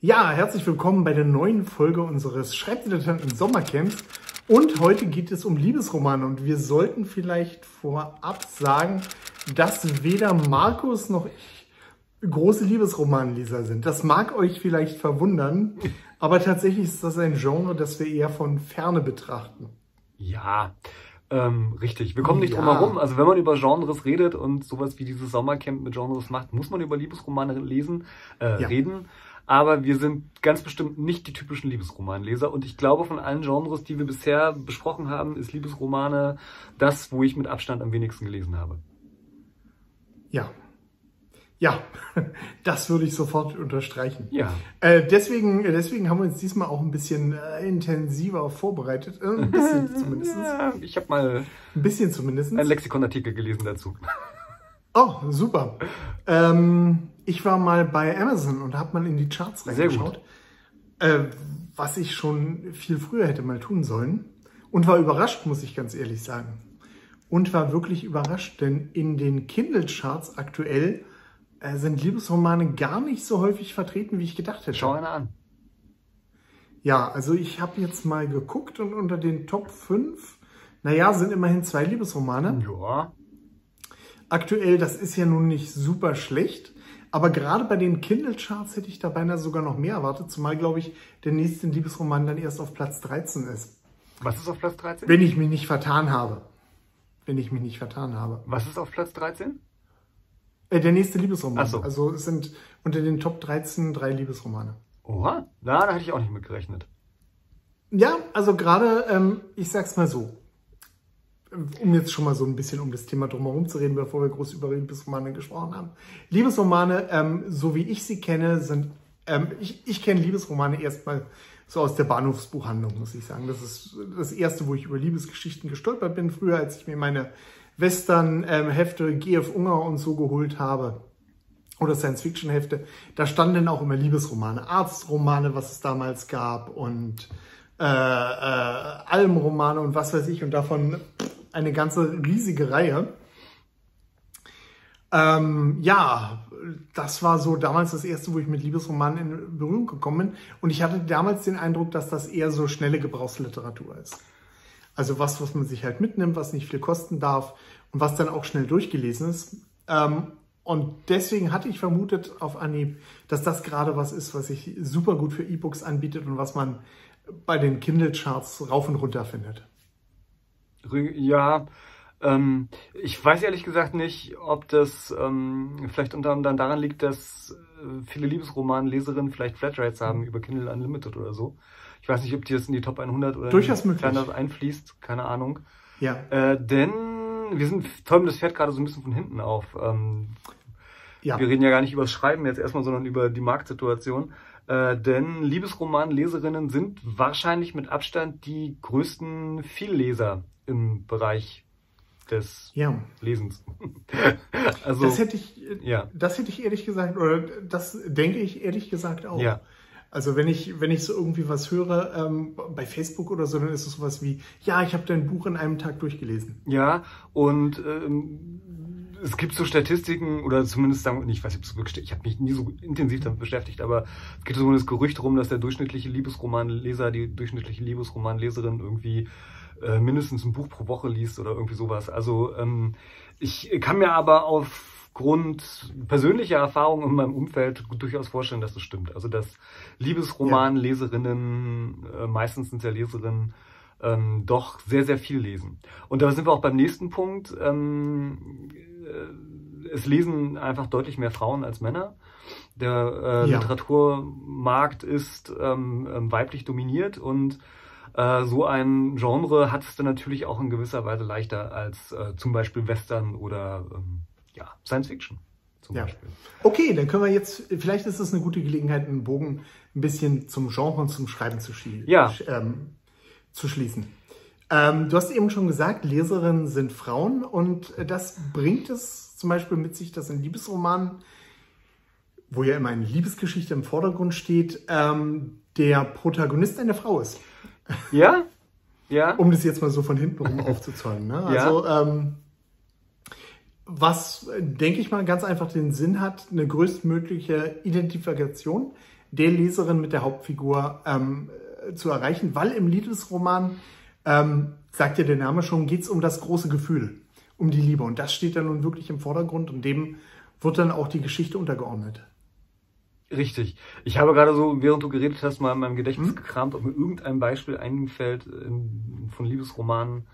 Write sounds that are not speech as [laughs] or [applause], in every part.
Ja, herzlich willkommen bei der neuen Folge unseres Schreibdilettanten Sommercamps. Und heute geht es um Liebesromane und wir sollten vielleicht vorab sagen, dass weder Markus noch ich große Liebesromanleser sind. Das mag euch vielleicht verwundern, [laughs] aber tatsächlich ist das ein Genre, das wir eher von ferne betrachten. Ja, ähm, richtig. Wir kommen nicht Ja. drum herum. Also wenn man über Genres redet und sowas wie dieses Sommercamp mit Genres macht, muss man über Liebesromane lesen, äh, Ja. reden. Aber wir sind ganz bestimmt nicht die typischen Liebesromanleser. Und ich glaube, von allen Genres, die wir bisher besprochen haben, ist Liebesromane das, wo ich mit Abstand am wenigsten gelesen habe. Ja. Ja, [laughs] das würde ich sofort unterstreichen. Ja. Äh, deswegen, deswegen haben wir uns diesmal auch ein bisschen äh, intensiver vorbereitet. Äh, ein bisschen [laughs] zumindest. Ja, ich habe mal Ein bisschen zumindest. einen Lexikonartikel gelesen dazu. [laughs] Oh, super. Ähm, ich war mal bei Amazon und habe mal in die Charts reingeschaut, äh, was ich schon viel früher hätte mal tun sollen. Und war überrascht, muss ich ganz ehrlich sagen. Und war wirklich überrascht, denn in den Kindle-Charts aktuell äh, sind Liebesromane gar nicht so häufig vertreten, wie ich gedacht hätte. Schau einer an. Ja, also ich habe jetzt mal geguckt und unter den Top 5, naja, sind immerhin zwei Liebesromane. Ja. Aktuell, das ist ja nun nicht super schlecht, aber gerade bei den Kindle-Charts hätte ich da beinahe sogar noch mehr erwartet, zumal, glaube ich, der nächste Liebesroman dann erst auf Platz 13 ist. Was ist auf Platz 13? Wenn ich mich nicht vertan habe. Wenn ich mich nicht vertan habe. Was ist auf Platz 13? Äh, der nächste Liebesroman. Ach so. Also es sind unter den Top 13 drei Liebesromane. Oha, na, da hätte ich auch nicht mit gerechnet. Ja, also gerade, ähm, ich sag's mal so, um jetzt schon mal so ein bisschen um das Thema drumherum zu reden, bevor wir groß über Liebesromane gesprochen haben. Liebesromane, ähm, so wie ich sie kenne, sind, ähm, ich, ich kenne Liebesromane erstmal so aus der Bahnhofsbuchhandlung, muss ich sagen. Das ist das erste, wo ich über Liebesgeschichten gestolpert bin, früher, als ich mir meine Western-Hefte, GF Unger und so geholt habe. Oder Science-Fiction-Hefte, da standen auch immer Liebesromane, Arztromane, was es damals gab und äh, äh, Almromane und was weiß ich. Und davon eine ganze riesige Reihe. Ähm, ja, das war so damals das erste, wo ich mit Liebesromanen in Berührung gekommen bin und ich hatte damals den Eindruck, dass das eher so schnelle Gebrauchsliteratur ist. Also was, was man sich halt mitnimmt, was nicht viel kosten darf und was dann auch schnell durchgelesen ist. Ähm, und deswegen hatte ich vermutet auf Anhieb, dass das gerade was ist, was sich super gut für E-Books anbietet und was man bei den Kindle-Charts rauf und runter findet. Ja, ähm, ich weiß ehrlich gesagt nicht, ob das ähm, vielleicht unter anderem daran liegt, dass äh, viele Liebesromanleserinnen vielleicht Flatrates haben über Kindle Unlimited oder so. Ich weiß nicht, ob die das in die Top 100 oder Durchaus möglich. das einfließt, keine Ahnung. Ja, Äh, denn wir sind, täumen das Pferd gerade so ein bisschen von hinten auf. Ähm, ja. Wir reden ja gar nicht über das Schreiben jetzt erstmal, sondern über die Marktsituation. Äh, denn Liebesromanleserinnen sind wahrscheinlich mit Abstand die größten Vielleser im Bereich des ja. Lesens. [laughs] also, Das hätte ich, ja, das hätte ich ehrlich gesagt, oder das denke ich ehrlich gesagt auch. ja, Also wenn ich, wenn ich so irgendwie was höre ähm, bei Facebook oder so, dann ist es sowas wie, ja, ich habe dein Buch in einem Tag durchgelesen. ja. Und ähm, es gibt so Statistiken, oder zumindest sagen, ich weiß nicht, wirklich ich habe mich nie so intensiv damit beschäftigt, aber es geht so das Gerücht rum, dass der durchschnittliche Liebesromanleser, die durchschnittliche Liebesromanleserin irgendwie äh, mindestens ein Buch pro Woche liest oder irgendwie sowas. Also ähm, ich kann mir aber aufgrund persönlicher Erfahrungen in meinem Umfeld durchaus vorstellen, dass das stimmt. Also dass Liebesromanleserinnen, äh, meistens sind ja Leserinnen, ähm, doch sehr, sehr viel lesen. Und da sind wir auch beim nächsten Punkt. Ähm, äh, es lesen einfach deutlich mehr Frauen als Männer. Der äh, Ja. Literaturmarkt ist ähm, ähm, weiblich dominiert und äh, so ein Genre hat es dann natürlich auch in gewisser Weise leichter als äh, zum Beispiel Western oder ähm, ja, Science Fiction zum Ja. Beispiel. Okay, dann können wir jetzt, vielleicht ist es eine gute Gelegenheit, einen Bogen ein bisschen zum Genre und zum Schreiben zu, schie Ja. ähm, zu schließen. Ähm, du hast eben schon gesagt, Leserinnen sind Frauen und das bringt es zum Beispiel mit sich, dass in Liebesromanen, wo ja immer eine Liebesgeschichte im Vordergrund steht, ähm, der Protagonist eine Frau ist. Ja? Ja? Um das jetzt mal so von hinten rum aufzuzäumen. Ne? Ja. Also, ähm, was, denke ich mal, ganz einfach den Sinn hat, eine größtmögliche Identifikation der Leserin mit der Hauptfigur ähm, zu erreichen, weil im Liebesroman, ähm, sagt ja der Name schon, geht es um das große Gefühl, um die Liebe. Und das steht dann nun wirklich im Vordergrund und dem wird dann auch die Geschichte untergeordnet. Richtig. Ich habe gerade so, während du geredet hast, mal in meinem Gedächtnis hm? gekramt, ob mir irgendein Beispiel einfällt in, von Liebesromanen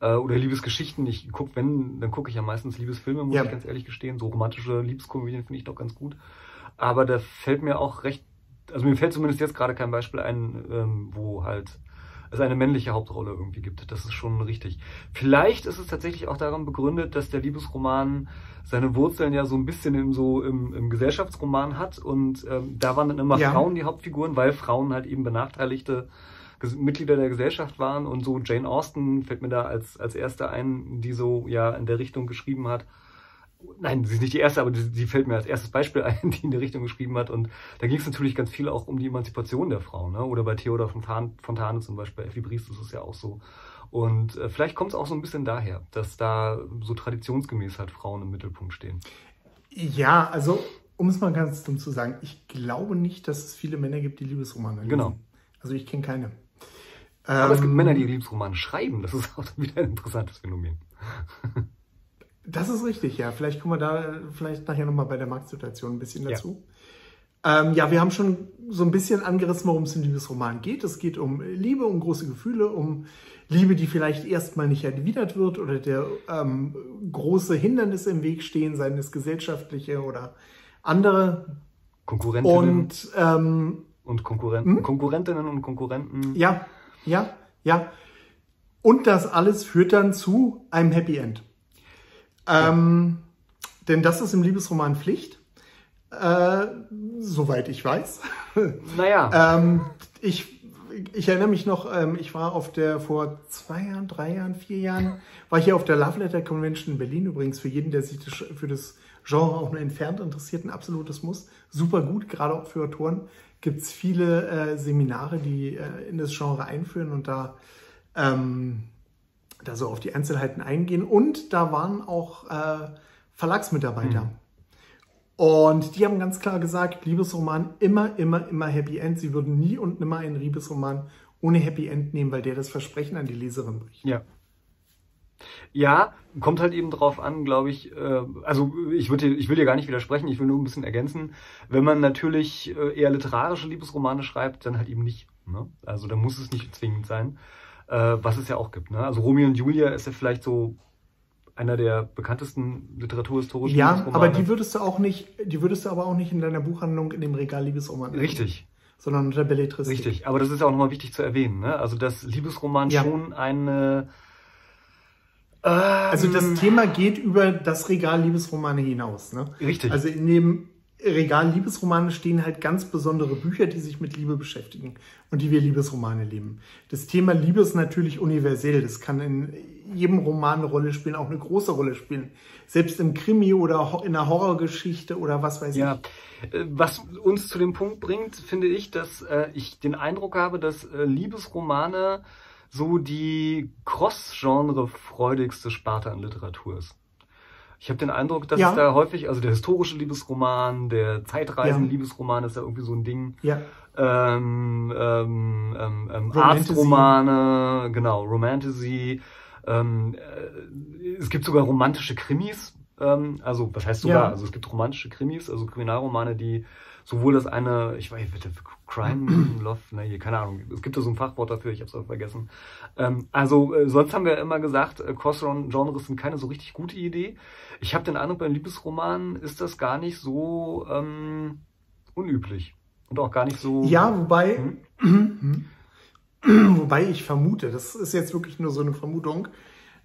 äh, oder Liebesgeschichten. Ich guck, wenn, dann gucke ich ja meistens Liebesfilme, muss ja. ich ganz ehrlich gestehen. So romantische Liebeskomödien finde ich doch ganz gut. Aber da fällt mir auch recht, also mir fällt zumindest jetzt gerade kein Beispiel ein, ähm, wo halt es eine männliche Hauptrolle irgendwie gibt. Das ist schon richtig. Vielleicht ist es tatsächlich auch daran begründet, dass der Liebesroman seine Wurzeln ja so ein bisschen im, so im, im Gesellschaftsroman hat und ähm, da waren dann immer ja. Frauen die Hauptfiguren, weil Frauen halt eben benachteiligte Mitglieder der Gesellschaft waren und so Jane Austen fällt mir da als, als erste ein, die so ja in der Richtung geschrieben hat nein, sie ist nicht die erste, aber sie fällt mir als erstes Beispiel [laughs] ein, die in die Richtung geschrieben hat. Und da ging es natürlich ganz viel auch um die Emanzipation der Frau. Ne? Oder bei Theodor Fontane, Fontane zum Beispiel, bei Effie Briest ist es ja auch so. Und äh, vielleicht kommt es auch so ein bisschen daher, dass da so traditionsgemäß halt Frauen im Mittelpunkt stehen. Ja, also um es mal ganz dumm zu sagen, ich glaube nicht, dass es viele Männer gibt, die Liebesromane lesen. Genau. Also ich kenne keine. Aber ähm, es gibt ähm, Männer, die Liebesromane schreiben. Das ist [laughs] auch wieder ein interessantes Phänomen. Das ist richtig, ja. Vielleicht kommen wir da vielleicht nachher nochmal bei der Marktsituation ein bisschen dazu. Ja. Ähm, ja, wir haben schon so ein bisschen angerissen, worum es in Liebesroman geht. Es geht um Liebe, um große Gefühle, um Liebe, die vielleicht erstmal nicht erwidert wird oder der ähm, große Hindernisse im Weg stehen, seien es gesellschaftliche oder andere. Konkurrentinnen. Und, ähm, und Konkurrenten. Hm? Konkurrentinnen und Konkurrenten. Ja, ja, ja. Und das alles führt dann zu einem Happy End. Ähm, denn das ist im Liebesroman Pflicht. Äh, soweit ich weiß. [laughs] Naja. ähm, ich, ich erinnere mich noch, ähm, ich war auf der, vor zwei Jahren, drei Jahren, vier Jahren, war ich hier auf der Love Letter Convention in Berlin. Übrigens für jeden, der sich das, für das Genre auch nur entfernt interessiert, ein absolutes Muss. Super gut, gerade auch für Autoren gibt es viele äh, Seminare, die äh, in das Genre einführen und da ähm, da so auf die Einzelheiten eingehen. Und da waren auch äh, Verlagsmitarbeiter. Mhm. Und die haben ganz klar gesagt, Liebesroman immer, immer, immer Happy End. Sie würden nie und nimmer einen Liebesroman ohne Happy End nehmen, weil der das Versprechen an die Leserin bricht. Ja. Ja, kommt halt eben drauf an, glaube ich. Äh, also ich würde, ich will dir gar nicht widersprechen. Ich will nur ein bisschen ergänzen. Wenn man natürlich äh, eher literarische Liebesromane schreibt, dann halt eben nicht. Ne? Also da muss es nicht zwingend sein äh, was es ja auch gibt. Ne? Also Romeo und Julia ist ja vielleicht so einer der bekanntesten literaturhistorischen Ja, Romane. aber die würdest du auch nicht, die würdest du aber auch nicht in deiner Buchhandlung in dem Regal Liebesroman. Richtig. Sondern unter Belletristik. Richtig, aber das ist ja auch nochmal wichtig zu erwähnen. Ne? Also dass Liebesroman ja. schon eine ähm, also das Thema geht über das Regal Liebesromane hinaus. Ne? Richtig. Also in dem Regal Liebesromane stehen halt ganz besondere Bücher, die sich mit Liebe beschäftigen und die wir Liebesromane lieben. Das Thema Liebe ist natürlich universell. Das kann in jedem Roman eine Rolle spielen, auch eine große Rolle spielen. Selbst im Krimi oder in einer Horrorgeschichte oder was weiß ja. ich. Äh, was uns zu dem Punkt bringt, finde ich, dass äh, ich den Eindruck habe, dass äh, Liebesromane so die cross-genre-freudigste Sparte an Literatur ist. Ich habe den Eindruck, dass ja. es da häufig, also der historische Liebesroman, der Zeitreisen-Liebesroman ist ja irgendwie so ein Ding. Ja. Ähm, ähm, ähm, ähm Arztromane, genau, Romantasy. Ähm, äh, es gibt sogar romantische Krimis. Ähm, also, was heißt sogar? Ja. Also es gibt romantische Krimis, also Kriminalromane, die sowohl das eine, ich weiß nicht, Crime, [clears throat] Love, ne, keine Ahnung, es gibt da so ein Fachwort dafür, ich habe es auch vergessen. Ähm, also äh, sonst haben wir immer gesagt, äh, Cross-Genres sind keine so richtig gute Idee. Ich habe den Eindruck, beim Liebesroman ist das gar nicht so ähm, unüblich und auch gar nicht so. Ja, wobei, hm? [clears throat] wobei ich vermute, das ist jetzt wirklich nur so eine Vermutung,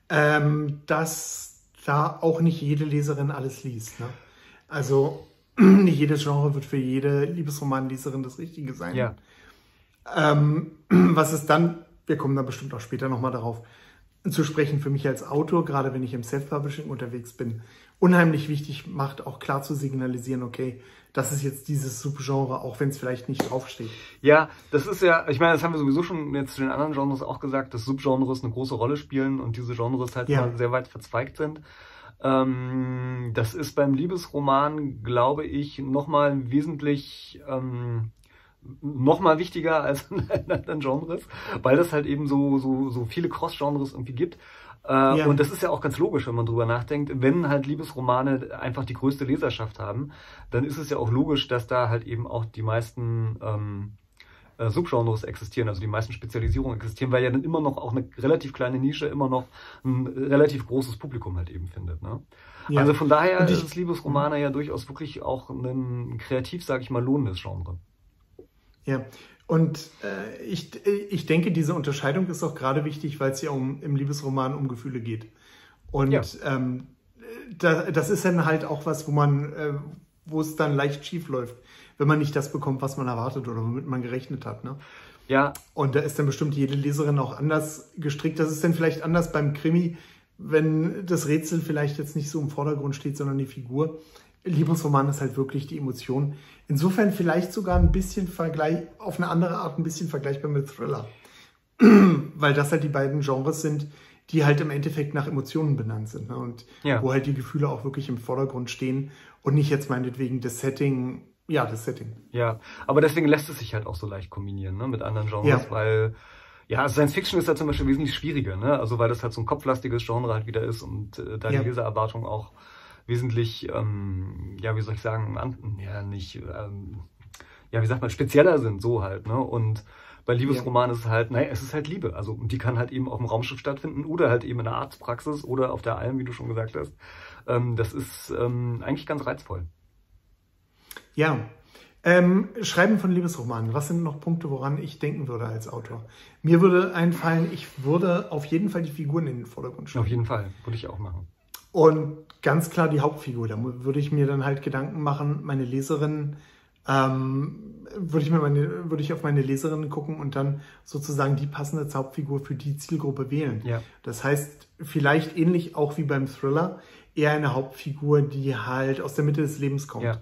ähm, dass da auch nicht jede Leserin alles liest. Ne? Also [clears throat] nicht jedes Genre wird für jede Liebesromanleserin das Richtige sein. Ja. Ähm, [clears throat] was ist dann, wir kommen da bestimmt auch später nochmal darauf, zu sprechen für mich als Autor, gerade wenn ich im Self-Publishing unterwegs bin, unheimlich wichtig macht, auch klar zu signalisieren, okay, das ist jetzt dieses Subgenre, auch wenn es vielleicht nicht draufsteht. Ja, das ist ja, ich meine, das haben wir sowieso schon jetzt zu den anderen Genres auch gesagt, dass Subgenres eine große Rolle spielen und diese Genres halt ja. sehr weit verzweigt sind. Ähm, das ist beim Liebesroman, glaube ich, nochmal wesentlich ähm, noch mal wichtiger als [laughs] in anderen Genres, weil das halt eben so, so, so viele Cross-Genres irgendwie gibt. Äh, ja. Und das ist ja auch ganz logisch, wenn man drüber nachdenkt. Wenn halt Liebesromane einfach die größte Leserschaft haben, dann ist es ja auch logisch, dass da halt eben auch die meisten ähm, äh, Subgenres existieren, also die meisten Spezialisierungen existieren, weil ja dann immer noch auch eine relativ kleine Nische immer noch ein relativ großes Publikum halt eben findet. Ne? Ja. Also von daher ich, ist es Liebesromane ja durchaus wirklich auch ein kreativ, sage ich mal, lohnendes Genre. Ja, und äh, ich, ich denke, diese Unterscheidung ist auch gerade wichtig, weil es ja um, im Liebesroman um Gefühle geht. Und ja. ähm, da, das ist dann halt auch was, wo man, äh, wo es dann leicht schief läuft, wenn man nicht das bekommt, was man erwartet oder womit man gerechnet hat. Ne? Ja. Und da ist dann bestimmt jede Leserin auch anders gestrickt. Das ist dann vielleicht anders beim Krimi, wenn das Rätsel vielleicht jetzt nicht so im Vordergrund steht, sondern die Figur. Liebesroman ist halt wirklich die Emotion. Insofern vielleicht sogar ein bisschen vergleich, auf eine andere Art ein bisschen vergleichbar mit Thriller. [clears throat] Weil das halt die beiden Genres sind, die halt im Endeffekt nach Emotionen benannt sind. Ne? Und ja. wo halt die Gefühle auch wirklich im Vordergrund stehen und nicht jetzt meinetwegen das Setting, ja, das Setting. Ja, aber deswegen lässt es sich halt auch so leicht kombinieren ne, mit anderen Genres, ja. weil ja, Science Fiction ist halt zum Beispiel wesentlich schwieriger, ne? Also weil das halt so ein kopflastiges Genre halt wieder ist und äh, da die ja. Lesererwartung auch wesentlich, ähm, ja, wie soll ich sagen, an, ja, nicht, ähm, ja, wie sagt man, spezieller sind, so halt, ne? Und bei Liebesromanen ja. ist es halt, naja, es ist halt Liebe. Also, die kann halt eben auf dem Raumschiff stattfinden oder halt eben in der Arztpraxis oder auf der Alm, wie du schon gesagt hast. Ähm, das ist ähm, eigentlich ganz reizvoll. Ja. Ähm, Schreiben von Liebesromanen. Was sind noch Punkte, woran ich denken würde als Autor? Mir würde einfallen, ich würde auf jeden Fall die Figuren in den Vordergrund stellen. Auf jeden Fall, würde ich auch machen. Und ganz klar die Hauptfigur. Da würde ich mir dann halt Gedanken machen, meine Leserin, ähm, würde ich mir meine, würde ich auf meine Leserinnen gucken und dann sozusagen die passende Hauptfigur für die Zielgruppe wählen. Ja. Das heißt, vielleicht ähnlich auch wie beim Thriller, eher eine Hauptfigur, die halt aus der Mitte des Lebens kommt. Ja.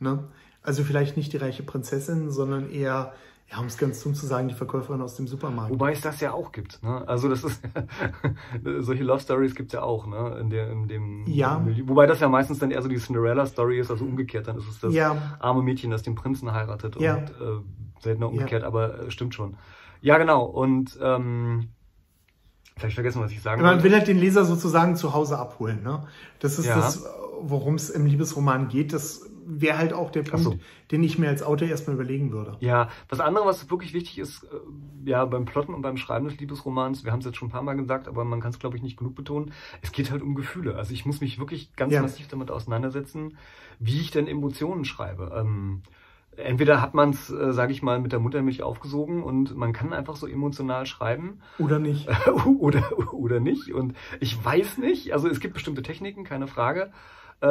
Ne? Also vielleicht nicht die reiche Prinzessin, sondern eher ja, um es ganz dumm zu sagen, die Verkäuferin aus dem Supermarkt. Wobei es das ja auch gibt. Ne? Also das ist [laughs] solche Love Stories gibt es ja auch, ne? In, der, in dem ja. Milieu. Wobei das ja meistens dann eher so die Cinderella-Story ist, also umgekehrt. Dann ist es das ja. arme Mädchen, das den Prinzen heiratet ja. und äh, seltener umgekehrt, aber äh, stimmt schon. Ja, genau. Und ähm, Vielleicht vergessen, was ich sagen Man wollte. will halt den Leser sozusagen zu Hause abholen. Ne? Das ist das, worum es im Liebesroman geht. Das wäre halt auch der Punkt, so. den ich mir als Autor erstmal überlegen würde. Ja, das andere, was wirklich wichtig ist, äh, ja, beim Plotten und beim Schreiben des Liebesromans, wir haben es jetzt schon ein paar Mal gesagt, aber man kann es, glaube ich, nicht genug betonen, es geht halt um Gefühle. Also ich muss mich wirklich ganz ja. massiv damit auseinandersetzen, wie ich denn Emotionen schreibe. Ähm, entweder hat man es, äh, sage ich mal, mit der Muttermilch aufgesogen und man kann einfach so emotional schreiben. Oder nicht. [laughs] oder, oder nicht. Und ich weiß nicht, also es gibt bestimmte Techniken, keine Frage äh,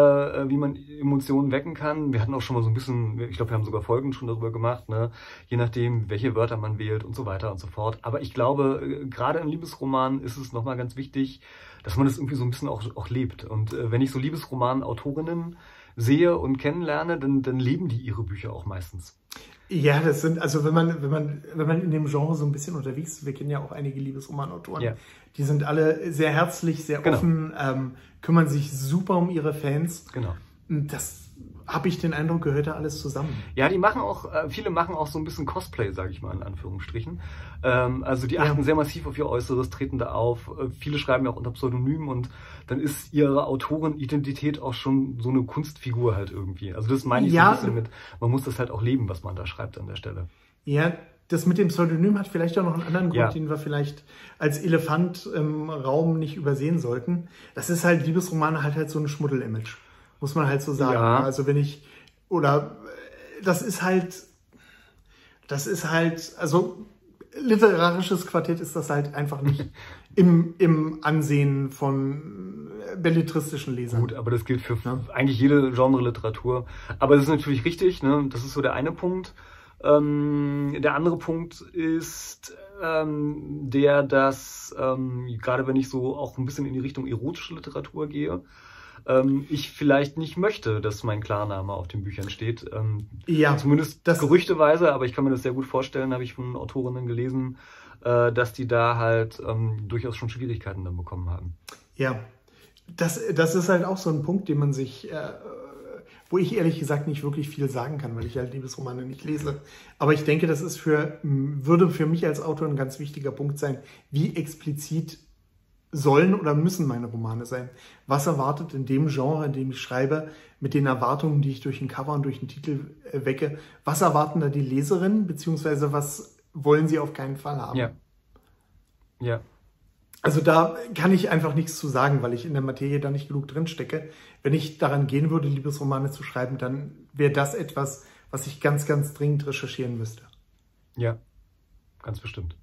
wie man Emotionen wecken kann. Wir hatten auch schon mal so ein bisschen, ich glaube, wir haben sogar Folgen schon darüber gemacht, ne? je nachdem, welche Wörter man wählt und so weiter und so fort. Aber ich glaube, äh, gerade in Liebesromanen ist es nochmal ganz wichtig, dass man das irgendwie so ein bisschen auch, auch lebt. Und äh, wenn ich so Liebesroman-Autorinnen sehe und kennenlerne, dann, dann leben die ihre Bücher auch meistens. Ja, das sind, also wenn man, wenn man, wenn man in dem Genre so ein bisschen unterwegs ist, wir kennen ja auch einige Liebesromanautoren, ja. die sind alle sehr herzlich, sehr genau. offen, ähm, kümmern sich super um ihre Fans. Genau. Das habe ich den Eindruck, gehört da alles zusammen. Ja, die machen auch, äh, viele machen auch so ein bisschen Cosplay, sage ich mal in Anführungsstrichen. Ähm, also die achten ja. sehr massiv auf ihr Äußeres, treten da auf. Äh, viele schreiben ja auch unter Pseudonym und dann ist ihre Autorenidentität auch schon so eine Kunstfigur halt irgendwie. Also das meine ich ja. so ein bisschen mit, man muss das halt auch leben, was man da schreibt an der Stelle. Ja, das mit dem Pseudonym hat vielleicht auch noch einen anderen Grund, ja. den wir vielleicht als Elefant im Raum nicht übersehen sollten. Das ist halt, Liebesromane halt halt so ein Schmuddel-Image muss man halt so sagen. Ja. Also wenn ich, oder das ist halt, das ist halt, also literarisches Quartett ist das halt einfach nicht [laughs] im, im Ansehen von belletristischen Lesern. Gut, aber das gilt für ja. eigentlich jede Genre-Literatur. Aber das ist natürlich richtig, ne? das ist so der eine Punkt. Ähm, der andere Punkt ist ähm, der, dass ähm, gerade wenn ich so auch ein bisschen in die Richtung erotische Literatur gehe, ähm, ich vielleicht nicht möchte, dass mein Klarname auf den Büchern steht. Ähm, ja. Zumindest das gerüchteweise, aber ich kann mir das sehr gut vorstellen, habe ich von Autorinnen gelesen, äh, dass die da halt ähm, durchaus schon Schwierigkeiten dann bekommen haben. Ja, das, das ist halt auch so ein Punkt, den man sich, äh, wo ich ehrlich gesagt nicht wirklich viel sagen kann, weil ich halt Liebesromane nicht lese. Aber ich denke, das ist für, würde für mich als Autor ein ganz wichtiger Punkt sein, wie explizit sollen oder müssen meine Romane sein? Was erwartet in dem Genre, in dem ich schreibe, mit den Erwartungen, die ich durch den Cover und durch den Titel äh, wecke? Was erwarten da die Leserinnen, beziehungsweise was wollen sie auf keinen Fall haben? Ja. Ja. Also da kann ich einfach nichts zu sagen, weil ich in der Materie da nicht genug drin stecke. Wenn ich daran gehen würde, Liebesromane zu schreiben, dann wäre das etwas, was ich ganz, ganz dringend recherchieren müsste. Ja, ganz bestimmt.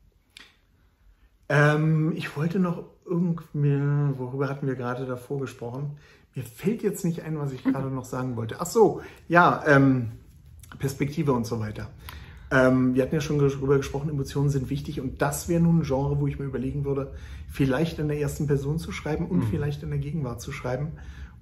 Ähm, ich wollte noch irgendwie, worüber hatten wir gerade davor gesprochen? Mir fällt jetzt nicht ein, was ich gerade noch sagen wollte. Ach so, ja, ähm, Perspektive und so weiter. Ähm, wir hatten ja schon darüber gesprochen, Emotionen sind wichtig und das wäre nun ein Genre, wo ich mir überlegen würde, vielleicht in der ersten Person zu schreiben und mhm. vielleicht in der Gegenwart zu schreiben,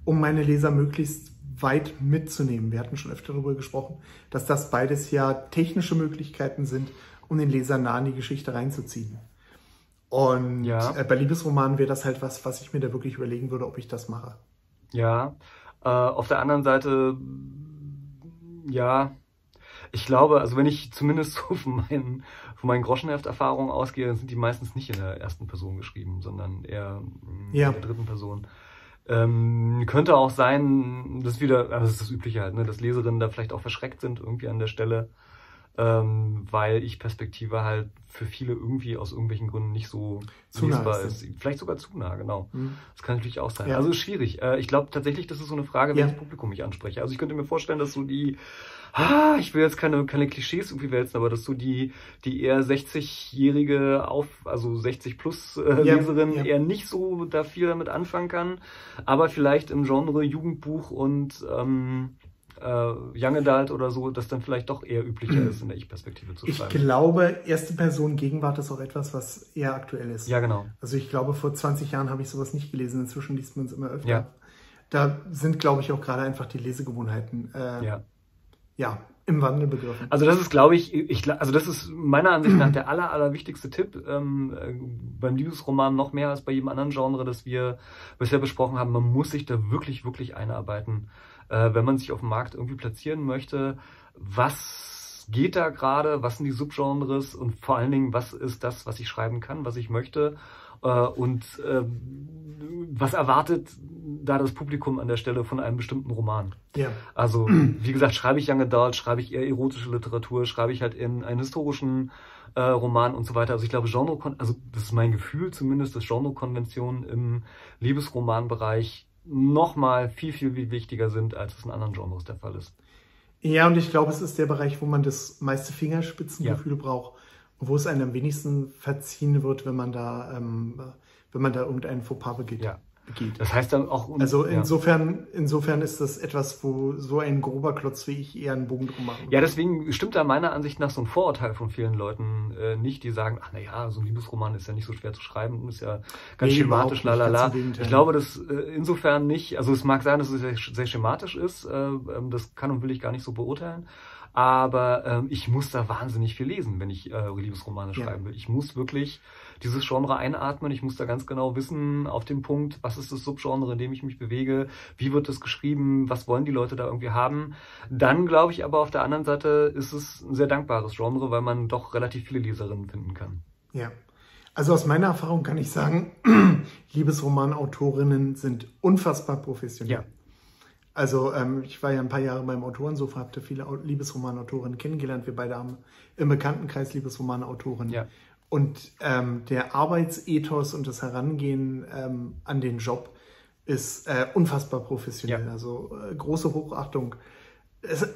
um meine Leser möglichst weit mitzunehmen. Wir hatten schon öfter darüber gesprochen, dass das beides ja technische Möglichkeiten sind, um den Leser nah in die Geschichte reinzuziehen. Und ja. Äh, bei Liebesromanen wäre das halt was, was ich mir da wirklich überlegen würde, ob ich das mache. Ja, äh, auf der anderen Seite, ja, ich glaube, also wenn ich zumindest so von meinen, von meinen Groschenheft-Erfahrungen ausgehe, dann sind die meistens nicht in der ersten Person geschrieben, sondern eher ja. in der dritten Person. Ähm, könnte auch sein, das ist wieder, also das ist das Übliche halt, ne, dass Leserinnen da vielleicht auch verschreckt sind irgendwie an der Stelle, ähm, weil ich Perspektive halt für viele irgendwie aus irgendwelchen Gründen nicht so zu lesbar ist. ist. Vielleicht sogar zu nah, genau. Mhm. Das kann natürlich auch sein. Ja. Also ist schwierig. Äh, ich glaube tatsächlich, das ist so eine Frage, welches ja. Publikum ich anspreche. Also ich könnte mir vorstellen, dass so die ah, ich will jetzt keine, keine Klischees irgendwie wälzen, aber dass du die, die eher 60-jährige auf, also 60 plus äh, ja, Leserin eher nicht so da viel damit anfangen kann, aber vielleicht im Genre Jugendbuch und ähm, äh, Young Adult oder so, das dann vielleicht doch eher üblicher ist, in der Ich-Perspektive zu schreiben. Ich glaube, erste Person Gegenwart ist auch etwas, was eher aktuell ist. Ja, genau. Also ich glaube, vor 20 Jahren habe ich sowas nicht gelesen, inzwischen liest man es immer öfter. Ja. Da sind, glaube ich, auch gerade einfach die Lesegewohnheiten äh, ja ja, im Wandel begriffen. Also das ist, glaube ich, ich, also das ist meiner Ansicht nach der aller, aller wichtigste Tipp ähm, äh, beim Liebesroman noch mehr als bei jedem anderen Genre, das wir bisher besprochen haben. Man muss sich da wirklich, wirklich einarbeiten, äh, wenn man sich auf dem Markt irgendwie platzieren möchte. Was geht da gerade? Was sind die Subgenres? Und vor allen Dingen, was ist das, was ich schreiben kann, was ich möchte? Äh, und äh, was erwartet da das Publikum an der Stelle von einem bestimmten Roman? Ja. Also, wie gesagt, schreibe ich Young Adult, schreibe ich eher erotische Literatur, schreibe ich halt in einen historischen äh, Roman und so weiter. Also ich glaube, Genre, also das ist mein Gefühl zumindest, dass Genrekonventionen im Liebesromanbereich nochmal viel, viel wichtiger sind, als es in anderen Genres der Fall ist. Ja, und ich glaube, es ist der Bereich, wo man das meiste Fingerspitzengefühl ja. braucht wo es einem am wenigsten verziehen wird, wenn man da, ähm, wenn man da irgendeinen Fauxpas begeht. Ja. Begeht. Das heißt dann auch. Also insofern, ja. insofern ist das etwas, wo so ein grober Klotz wie ich eher einen Bogen drum machen Ja, deswegen stimmt da meiner Ansicht nach so ein Vorurteil von vielen Leuten äh, nicht, die sagen, ach naja, so ein Liebesroman ist ja nicht so schwer zu schreiben, ist ja ganz nee, schematisch, lalala. Ich glaube, das äh, insofern nicht, also es mag sein, dass es sehr, sehr schematisch ist, äh, ähm, das kann und will ich gar nicht so beurteilen. Aber ähm, ich muss da wahnsinnig viel lesen, wenn ich äh, Liebesromane ja. schreiben will. Ich muss wirklich dieses Genre einatmen. Ich muss da ganz genau wissen auf dem Punkt, was ist das Subgenre, in dem ich mich bewege, wie wird es geschrieben, was wollen die Leute da irgendwie haben. Dann glaube ich aber auf der anderen Seite ist es ein sehr dankbares Genre, weil man doch relativ viele Leserinnen finden kann. Ja. Also aus meiner Erfahrung kann ich sagen, [clears throat] Liebesromanautorinnen sind unfassbar professionell. Ja. Also ähm, ich war ja ein paar Jahre beim Autorensofa, habe viele Liebesromanautorinnen kennengelernt. Wir beide haben im Bekanntenkreis Liebesromanautoren. Ja. Und ähm, der Arbeitsethos und das Herangehen ähm, an den Job ist äh, unfassbar professionell. Ja. Also äh, große Hochachtung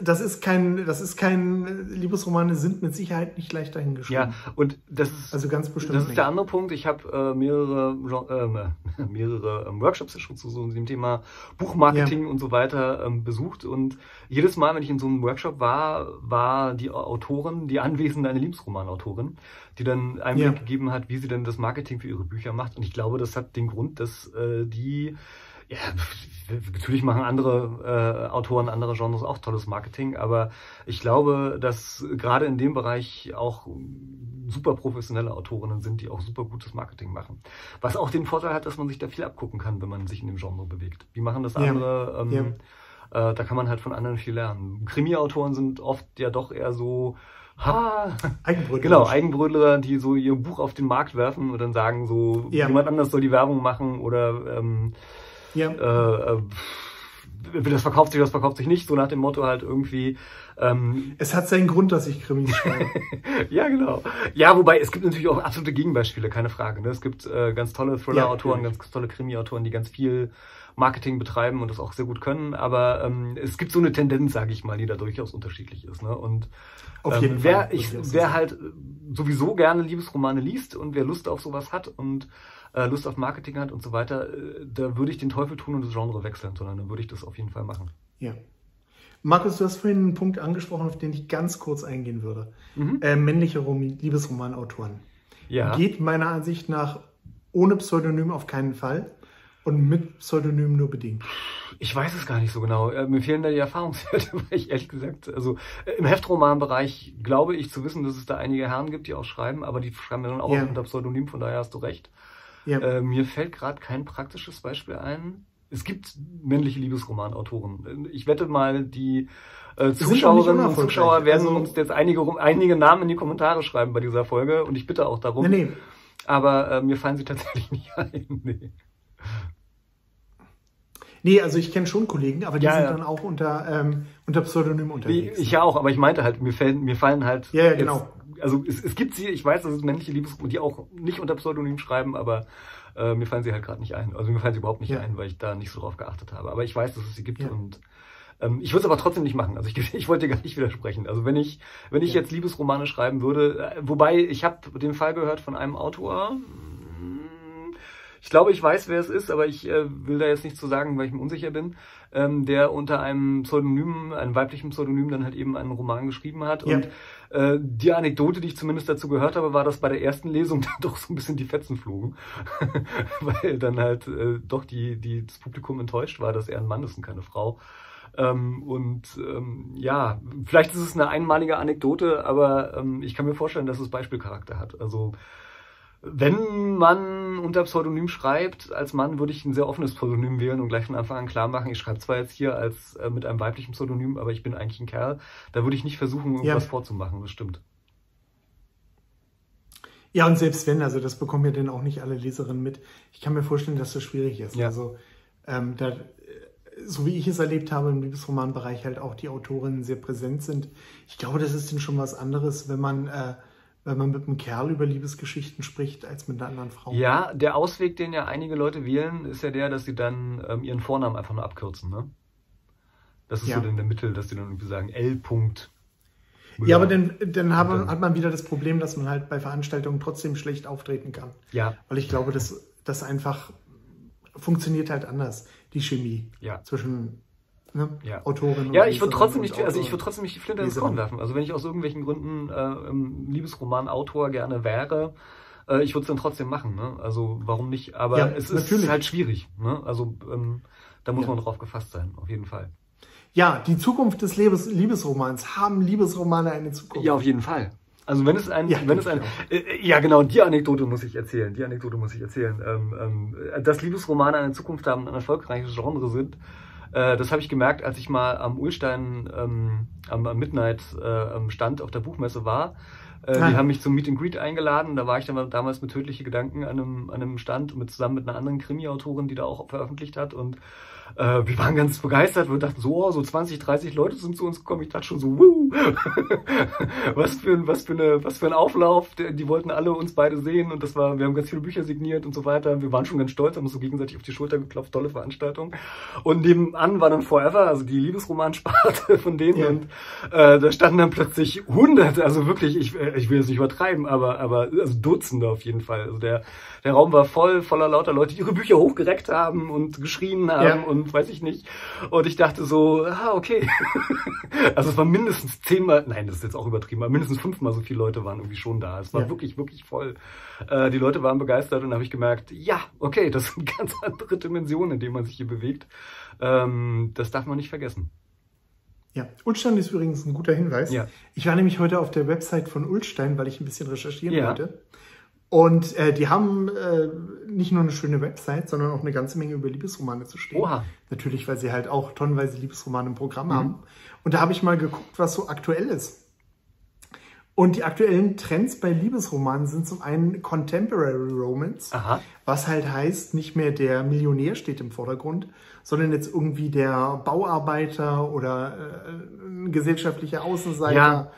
das ist kein, das ist kein, Liebesromane sind mit Sicherheit nicht leicht dahingeschrieben. Ja, und das ist, also ganz bestimmt. Das ist nicht. der andere Punkt. Ich habe äh, mehrere, äh, [laughs] mehrere ähm, Workshops schon zu so dem Thema Buchmarketing ja. und so weiter ähm, besucht und jedes Mal, wenn ich in so einem Workshop war, war die Autorin, die anwesende eine Liebesromanautorin, die dann Einblick ja. gegeben hat, wie sie denn das Marketing für ihre Bücher macht. Und ich glaube, das hat den Grund, dass äh, die ja, [laughs] natürlich machen andere äh, Autoren, andere Genres auch tolles Marketing, aber ich glaube, dass gerade in dem Bereich auch super professionelle Autorinnen sind, die auch super gutes Marketing machen. Was auch den Vorteil hat, dass man sich da viel abgucken kann, wenn man sich in dem Genre bewegt. Wie machen das andere? Ja. Ähm, ja Äh, da kann man halt von anderen viel lernen. Krimi-Autoren sind oft ja doch eher so, ha, [laughs] Eigenbrötler. genau, Eigenbrötler, die so ihr Buch auf den Markt werfen und dann sagen so, Ja. jemand anders soll die Werbung machen oder ähm, Ja. äh, äh, das verkauft sich, das verkauft sich nicht, so nach dem Motto halt irgendwie, ähm, Es hat seinen Grund, dass ich Krimis schreibe. [laughs] ja, genau. Ja, wobei es gibt natürlich auch absolute Gegenbeispiele, keine Frage. Ne? Es gibt äh, ganz tolle Thriller-Autoren, Ja, ganz tolle Krimi-Autoren, die ganz viel Marketing betreiben und das auch sehr gut können. Aber ähm, es gibt so eine Tendenz, sage ich mal, die da durchaus unterschiedlich ist. Ne? Und Auf ähm, jeden wer, Fall. Ich, wer halt sowieso gerne Liebesromane liest und wer Lust auf sowas hat und äh, Lust auf Marketing hat und so weiter, äh, da würde ich den Teufel tun und das Genre wechseln, sondern dann würde ich das auf jeden Fall machen. Ja. Markus, du hast vorhin einen Punkt angesprochen, auf den ich ganz kurz eingehen würde. Mhm. Äh, männliche Rom Liebesromanautoren. Ja. Geht meiner Ansicht nach ohne Pseudonym auf keinen Fall und mit Pseudonym nur bedingt. Ich weiß es gar nicht so genau. Äh, mir fehlen da die Erfahrungswerte, [laughs] weil ich ehrlich gesagt, also äh, im Heftromanbereich glaube ich zu wissen, dass es da einige Herren gibt, die auch schreiben, aber die schreiben dann auch Ja. unter Pseudonym, von daher hast du recht. Ja. Äh, mir fällt gerade kein praktisches Beispiel ein. Es gibt männliche Liebesromanautoren. Ich wette mal, die äh, Zuschauerinnen und. Zuschauer werden Also- uns jetzt einige, einige Namen in die Kommentare schreiben bei dieser Folge und ich bitte auch darum. nee, nee. Aber äh, mir fallen sie [laughs] tatsächlich nicht ein. Nee. Nee, also ich kenne schon Kollegen, aber die Ja, sind ja. dann auch unter, ähm, unter Pseudonym unterwegs. ich ja auch, aber ich meinte halt, mir fallen, mir fallen halt. Ja, ja, genau. Also es, es gibt sie, ich weiß, dass es männliche Liebesgruppen, die auch nicht unter Pseudonym schreiben, aber äh, mir fallen sie halt gerade nicht ein. Also mir fallen sie überhaupt nicht Ja. ein, weil ich da nicht so drauf geachtet habe. Aber ich weiß, dass es sie gibt Ja. und ähm, ich würde es aber trotzdem nicht machen. Also ich, [laughs] ich wollte dir gar nicht widersprechen. Also wenn ich, wenn ich Ja. jetzt Liebesromane schreiben würde, äh, wobei ich habe den Fall gehört von einem Autor. Ich glaube, ich weiß, wer es ist, aber ich äh, will da jetzt nichts zu sagen, weil ich mir unsicher bin, ähm, der unter einem Pseudonym, einem weiblichen Pseudonym dann halt eben einen Roman geschrieben hat. Ja. Und äh, die Anekdote, die ich zumindest dazu gehört habe, war, dass bei der ersten Lesung [laughs] dann doch so ein bisschen die Fetzen flogen, [laughs] weil dann halt äh, doch die, die, das Publikum enttäuscht war, dass er ein Mann ist und keine Frau. Ähm, und ähm, ja, vielleicht ist es eine einmalige Anekdote, aber ähm, ich kann mir vorstellen, dass es Beispielcharakter hat. Also wenn man unter Pseudonym schreibt, als Mann würde ich ein sehr offenes Pseudonym wählen und gleich von Anfang an klar machen, ich schreibe zwar jetzt hier als äh, mit einem weiblichen Pseudonym, aber ich bin eigentlich ein Kerl. Da würde ich nicht versuchen, irgendwas Ja. vorzumachen, das stimmt. Ja, und selbst wenn, also das bekommen ja dann auch nicht alle Leserinnen mit. Ich kann mir vorstellen, dass das schwierig ist. Ja. Also ähm, da, äh, so wie ich es erlebt habe im Liebesromanbereich, halt auch die Autorinnen sehr präsent sind. Ich glaube, das ist dann schon was anderes, wenn man, äh, wenn man mit einem Kerl über Liebesgeschichten spricht, als mit einer anderen Frau. Ja, der Ausweg, den ja einige Leute wählen, ist ja der, dass sie dann ähm, ihren Vornamen einfach nur abkürzen, ne? Das ist Ja. so dann der Mittel, dass sie dann irgendwie sagen, L. Punkt. Ja, aber dann, dann, haben, dann- hat man wieder das Problem, dass man halt bei Veranstaltungen trotzdem schlecht auftreten kann. Ja, Weil ich glaube, dass das einfach funktioniert halt anders, die Chemie ja. zwischen ne, Ja. Autorin Ja, ich würde trotzdem nicht, also ich würde trotzdem nicht die Flinte ins. Korn werfen. Also wenn ich aus irgendwelchen Gründen äh, Liebesroman-Autor gerne wäre, äh, ich würde es dann trotzdem machen. Ne? Also warum nicht? Aber Ja, es natürlich. ist halt schwierig. Ne? Also ähm, da muss Ja. man drauf gefasst sein, auf jeden Fall. Ja, die Zukunft des Liebes Liebesromans. Haben Liebesromane eine Zukunft? Ja, auf jeden Fall. Also wenn es ein, Ja, wenn es ein, ich äh, ja genau, die Anekdote muss ich erzählen. Die Anekdote muss ich erzählen. Ähm, ähm, dass Liebesromane eine Zukunft haben, ein erfolgreiches Genre sind, äh, das habe ich gemerkt, als ich mal am Ulstein ähm, am, am Midnight äh, auf der Buchmesse war. Äh, Ah. Die haben mich zum Meet and Greet eingeladen. Da war ich dann mal damals mit tödliche Gedanken an einem, an einem Stand mit zusammen mit einer anderen Krimi-Autorin, die da auch veröffentlicht hat und äh, wir waren ganz begeistert. Wir dachten so, oh, so 20, 30 Leute sind zu uns gekommen. Ich dachte schon so, wuh, [laughs] was für ein, was für eine, was für ein Auflauf. Die, wollten alle uns beide sehen und das war, wir haben ganz viele Bücher signiert und so weiter. Wir waren schon ganz stolz, haben uns so gegenseitig auf die Schulter geklopft. Tolle Veranstaltung. Und nebenan war dann Forever, also die Liebesromansparte von denen Ja. und äh, da standen dann plötzlich hunderte, also wirklich, ich, äh, ich will es nicht übertreiben, aber, aber also Dutzende auf jeden Fall. Also der, der Raum war voll, voller lauter Leute, die ihre Bücher hochgereckt haben und geschrien haben Ja. und weiß ich nicht. Und ich dachte so, ah, okay. [laughs] also es war mindestens zehnmal, nein, das ist jetzt auch übertrieben, aber mindestens fünfmal so viele Leute waren irgendwie schon da. Es war Ja. wirklich, wirklich voll. Äh, die Leute waren begeistert und da habe ich gemerkt, ja, okay, das sind [laughs] ganz andere Dimensionen, in denen man sich hier bewegt. Ähm, das darf man nicht vergessen. Ja, Ulstein ist übrigens ein guter Hinweis. Ja. Ich war nämlich heute auf der Website von Ulstein, weil ich ein bisschen recherchieren Ja. wollte. Und äh, die haben äh, nicht nur eine schöne Website, sondern auch eine ganze Menge über Liebesromane zu stehen. Oha. Natürlich, weil sie halt auch tonnenweise Liebesromane im Programm haben. Und da habe ich mal geguckt, was so aktuell ist. Und die aktuellen Trends bei Liebesromanen sind zum einen Contemporary Romance, Aha. was halt heißt, nicht mehr der Millionär steht im Vordergrund, sondern jetzt irgendwie der Bauarbeiter oder äh, gesellschaftlicher Außenseiter Ja.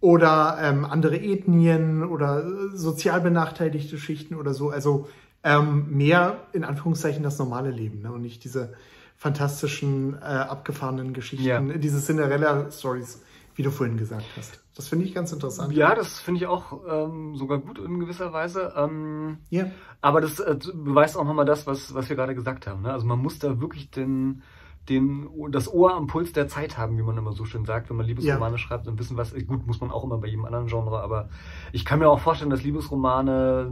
Oder ähm, andere Ethnien oder äh, sozial benachteiligte Schichten oder so. Also ähm, mehr in Anführungszeichen das normale Leben ne? und nicht diese fantastischen, äh, abgefahrenen Geschichten, Ja. diese Cinderella-Stories, wie du vorhin gesagt hast. Das finde ich ganz interessant. Ja, das finde ich auch ähm, sogar gut in gewisser Weise. Ähm, Ja. aber das äh, beweist auch nochmal das, was, was wir gerade gesagt haben. Ne? Also man muss da wirklich den, den, das Ohr am Puls der Zeit haben, wie man immer so schön sagt, wenn man Liebesromane schreibt und wissen, was, gut, muss man auch immer bei jedem anderen Genre, aber ich kann mir auch vorstellen, dass Liebesromane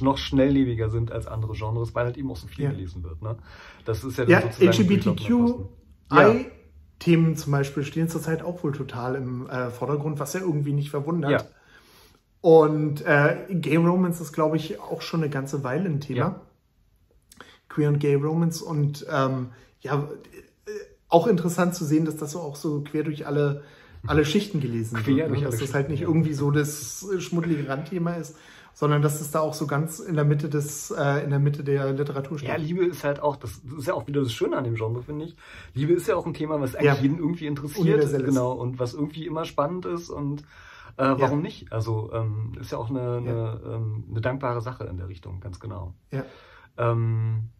noch schnelllebiger sind als andere Genres, weil halt eben auch so viel Ja. gelesen wird. Ne? Das ist ja, Ja. LGBTQI-Themen zum Beispiel stehen zurzeit auch wohl total im äh, Vordergrund, was ja irgendwie nicht verwundert. Ja. Und äh, Gay Romance ist, glaube ich, auch schon eine ganze Weile ein Thema. Ja. Queer und Gay Romance und ähm, ja, auch interessant zu sehen, dass das so auch so quer durch alle, alle Schichten gelesen Quer wird. durch Ne? Dass das halt nicht ja. irgendwie so das schmuddelige Randthema ist, sondern dass es da auch so ganz in der Mitte des, äh, in der Mitte der Literatur steht. Ja, Liebe ist halt auch, das ist ja auch wieder das Schöne an dem Genre, finde ich. Liebe ist ja auch ein Thema, was eigentlich Ja. jeden irgendwie interessiert, genau, und was irgendwie immer spannend ist und äh, warum nicht? Also ähm, ist ja auch eine, eine, ähm, eine dankbare Sache in der Richtung, ganz genau. Ja. Ähm,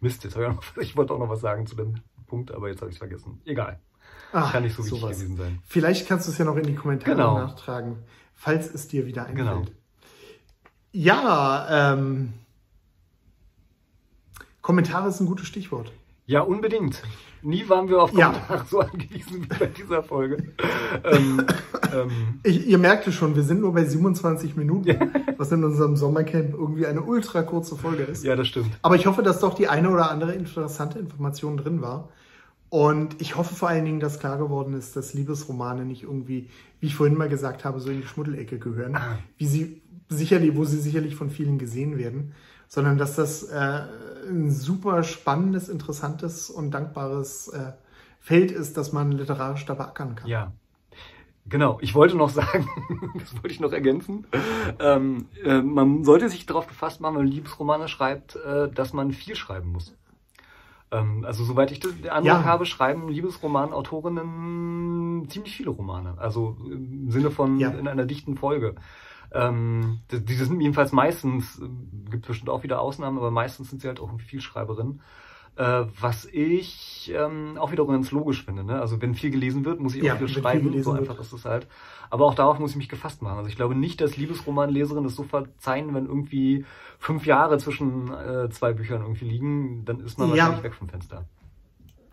Mist, jetzt habe ich, auch noch, [laughs] ich wollte auch noch was sagen zu dem Punkt, aber jetzt habe ich es vergessen. Egal, Ah, kann nicht so wichtig sowas. gewesen sein. Vielleicht kannst du es ja noch in die Kommentare Genau. nachtragen, falls es dir wieder einfällt. Genau. Ja, ähm, Kommentare ist ein gutes Stichwort. Ja, unbedingt. Nie waren wir auf Ja. Kommentare so angewiesen wie bei dieser Folge. ähm, ähm, Ich, ihr merkt es schon, wir sind nur bei 27 Minuten, was in unserem Sommercamp irgendwie eine ultra kurze Folge ist. ja, das stimmt. Aber ich hoffe, dass doch die eine oder andere interessante Information drin war. Und ich hoffe vor allen Dingen, dass klar geworden ist, dass Liebesromane nicht irgendwie, wie ich vorhin mal gesagt habe, so in die Schmuddelecke gehören, Ah. wie sie sicherlich, wo sie sicherlich von vielen gesehen werden, sondern dass das äh, ein super spannendes, interessantes und dankbares äh, Feld ist, das man literarisch da beackern kann. Ja. Genau, ich wollte noch sagen, [laughs] das wollte ich noch ergänzen, ähm, äh, man sollte sich darauf gefasst machen, wenn man Liebesromane schreibt, äh, dass man viel schreiben muss. Ähm, also soweit ich das den Eindruck Ja. habe, schreiben Liebesromanautorinnen ziemlich viele Romane. Also im Sinne von Ja. in einer dichten Folge. Ähm, die, sind jedenfalls meistens, äh, gibt bestimmt auch wieder Ausnahmen, aber meistens sind sie halt auch Vielschreiberinnen. Äh, was ich ähm, auch wiederum ganz logisch finde. Ne? Also wenn viel gelesen wird, muss ich Ja, auch viel viel schreiben. gelesen so wird. einfach ist es halt. Aber auch darauf muss ich mich gefasst machen. Also ich glaube nicht, dass Liebesromanleserinnen das so verzeihen, wenn irgendwie fünf Jahre zwischen äh, zwei Büchern irgendwie liegen, dann ist man Ja. wahrscheinlich weg vom Fenster.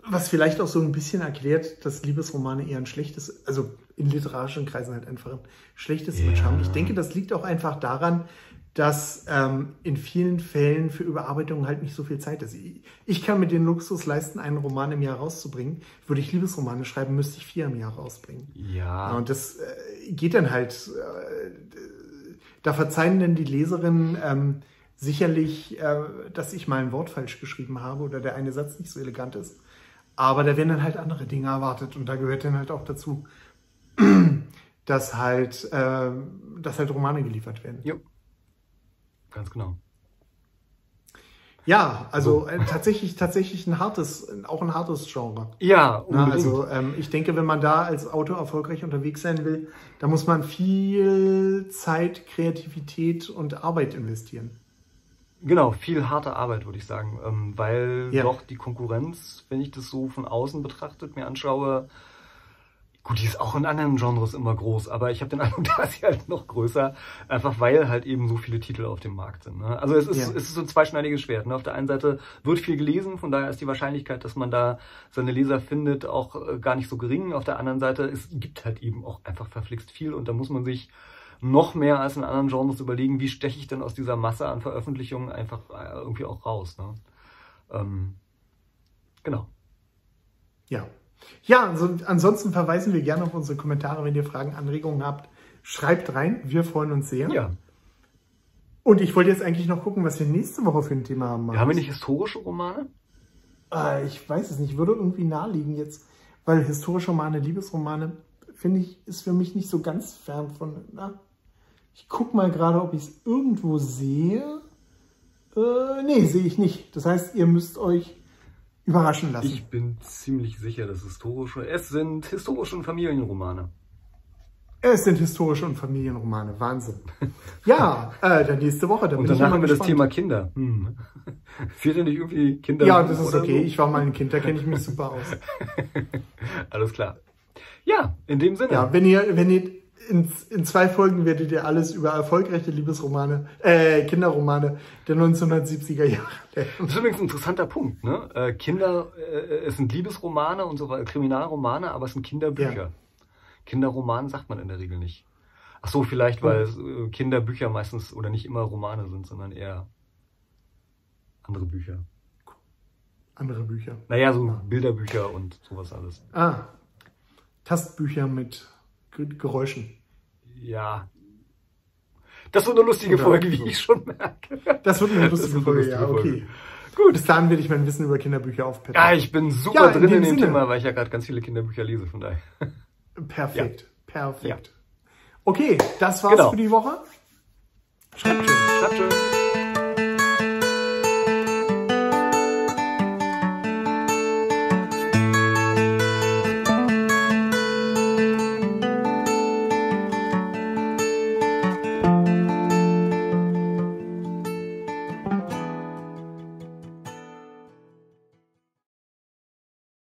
Was vielleicht auch so ein bisschen erklärt, dass Liebesromane eher ein schlechtes, also in literarischen Kreisen halt einfach ein schlechtes Image Ja. haben. Ich denke, das liegt auch einfach daran, dass ähm, in vielen Fällen für Überarbeitung halt nicht so viel Zeit ist. Ich, ich kann mir den Luxus leisten, einen Roman im Jahr rauszubringen. Würde ich Liebesromane schreiben, müsste ich vier im Jahr rausbringen. Ja. Ja, und das äh, geht dann halt, äh, da verzeihen denn die Leserinnen ähm, sicherlich, äh, dass ich mal ein Wort falsch geschrieben habe oder der eine Satz nicht so elegant ist. Aber da werden dann halt andere Dinge erwartet und da gehört dann halt auch dazu, [clears throat] dass halt, äh, dass halt Romane geliefert werden. Jo. Ganz genau. Ja, also äh, tatsächlich, tatsächlich ein hartes, auch ein hartes Genre. Ja, Na, also ähm, ich denke, wenn man da als Autor erfolgreich unterwegs sein will, da muss man viel Zeit, Kreativität und Arbeit investieren. Genau, viel harte Arbeit, würde ich sagen. Ähm, weil Ja. doch die Konkurrenz, wenn ich das so von außen betrachtet mir anschaue, gut, die ist auch in anderen Genres immer groß, aber ich habe den [laughs] Eindruck, da ist sie halt noch größer, einfach weil halt eben so viele Titel auf dem Markt sind. Ne? Also es ist, Ja. es ist so ein zweischneidiges Schwert. Ne? Auf der einen Seite wird viel gelesen, von daher ist die Wahrscheinlichkeit, dass man da seine Leser findet, auch äh, gar nicht so gering. Auf der anderen Seite, es gibt halt eben auch einfach verflixt viel und da muss man sich noch mehr als in anderen Genres überlegen, wie steche ich denn aus dieser Masse an Veröffentlichungen einfach äh, irgendwie auch raus. Ne? Ähm, genau. Ja. Ja, also ansonsten verweisen wir gerne auf unsere Kommentare, wenn ihr Fragen, Anregungen habt. Schreibt rein, wir freuen uns sehr. Ja, Und ich wollte jetzt eigentlich noch gucken, was wir nächste Woche für ein Thema haben. Haben wir nicht historische Romane? Äh, ich weiß es nicht. Würde irgendwie naheliegen jetzt. Weil historische Romane, Liebesromane, finde ich, ist für mich nicht so ganz fern von. Na, ich gucke mal gerade, ob ich es irgendwo sehe. Äh, nee, sehe ich nicht. Das heißt, ihr müsst euch überraschen lassen. Ich bin ziemlich sicher, dass historische. Es sind historische und Familienromane. Es sind historische und Familienromane. Wahnsinn. Ja, äh, dann nächste Woche. Dann und danach haben wir das Thema Kinder. Hm. [laughs] Fehlt dir nicht irgendwie Kinder? Ja, das ist okay. So? Ich war mal ein Kind, da kenne ich mich super aus. [laughs] Alles klar. Ja, in dem Sinne. Ja, wenn ihr, wenn ihr in, in zwei Folgen werdet ihr alles über erfolgreiche Liebesromane, äh, Kinderromane der 1970er Jahre lernen. Das ist übrigens ein interessanter Punkt. Ne? Äh, Kinder, äh, es sind Liebesromane und so weiter, Kriminalromane, aber es sind Kinderbücher. Ja. Kinderroman sagt man in der Regel nicht. Ach so, vielleicht, weil äh, Kinderbücher meistens oder nicht immer Romane sind, sondern eher andere Bücher. Andere Bücher. Naja, so Bilderbücher und sowas alles. Ah, Tastbücher mit Geräuschen. Ja. Das wird eine lustige Oder Folge, wie ich schon merke. Das wird eine lustige, Folge, lustige ja, okay. Folge. Gut. Bis dahin werde ich mein Wissen über Kinderbücher aufpeppen. Ja, ich bin super ja, drin in dem, in dem Thema, weil ich ja gerade ganz viele Kinderbücher lese, von daher. Perfekt, ja. perfekt. Ja. Okay, das war's genau. für die Woche. Schreibt schön. Schreibt schön.